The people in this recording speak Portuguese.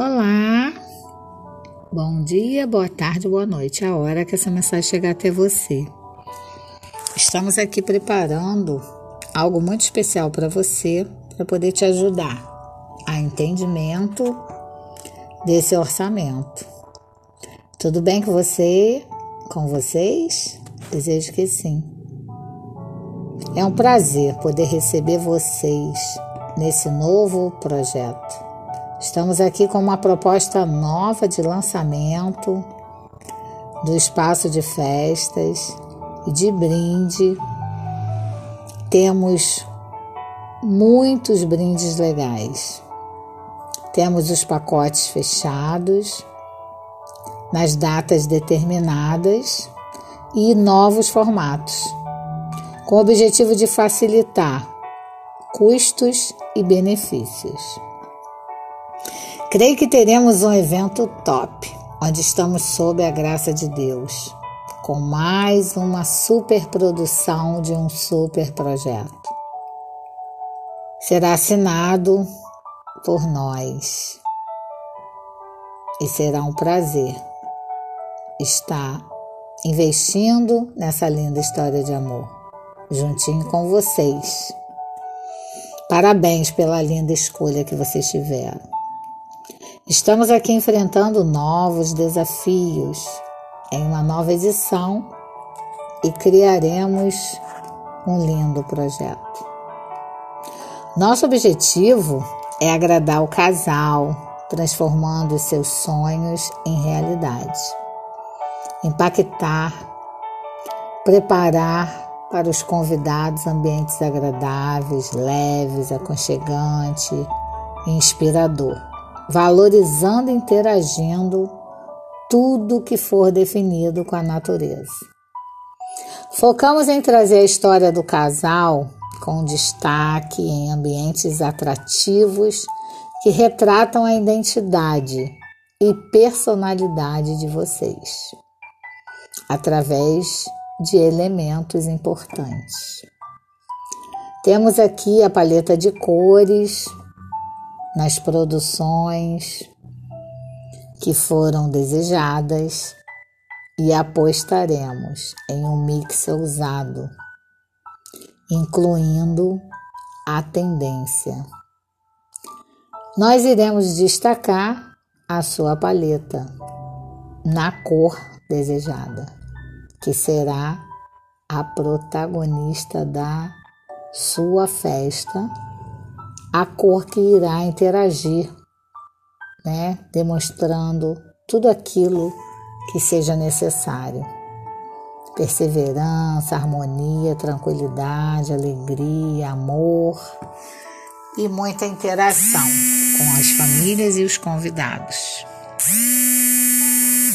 Olá! Bom dia, boa tarde, boa noite. A hora que essa mensagem chegar até você. Estamos aqui preparando algo muito especial para você, para poder te ajudar a entendimento desse orçamento. Tudo bem com você? Com vocês? Desejo que sim. É um prazer poder receber vocês nesse novo projeto. Estamos aqui com uma proposta nova de lançamento do espaço de festas e de brinde. Temos muitos brindes legais. Temos os pacotes fechados nas datas determinadas e novos formatos, com o objetivo de facilitar custos e benefícios. Creio que teremos um evento top, onde estamos sob a graça de Deus, com mais uma superprodução de um super projeto. Será assinado por nós e será um prazer estar investindo nessa linda história de amor, juntinho com vocês. Parabéns pela linda escolha que vocês tiveram. Estamos aqui enfrentando novos desafios em uma nova edição e criaremos um lindo projeto. Nosso objetivo é agradar o casal, transformando seus sonhos em realidade. Impactar, preparar para os convidados ambientes agradáveis, leves, aconchegante e inspirador valorizando e interagindo tudo que for definido com a natureza. Focamos em trazer a história do casal com destaque em ambientes atrativos que retratam a identidade e personalidade de vocês, através de elementos importantes. Temos aqui a paleta de cores, nas produções que foram desejadas e apostaremos em um mix ousado, incluindo a tendência. Nós iremos destacar a sua paleta na cor desejada, que será a protagonista da sua festa a cor que irá interagir, né? demonstrando tudo aquilo que seja necessário. Perseverança, harmonia, tranquilidade, alegria, amor e muita interação com as famílias e os convidados.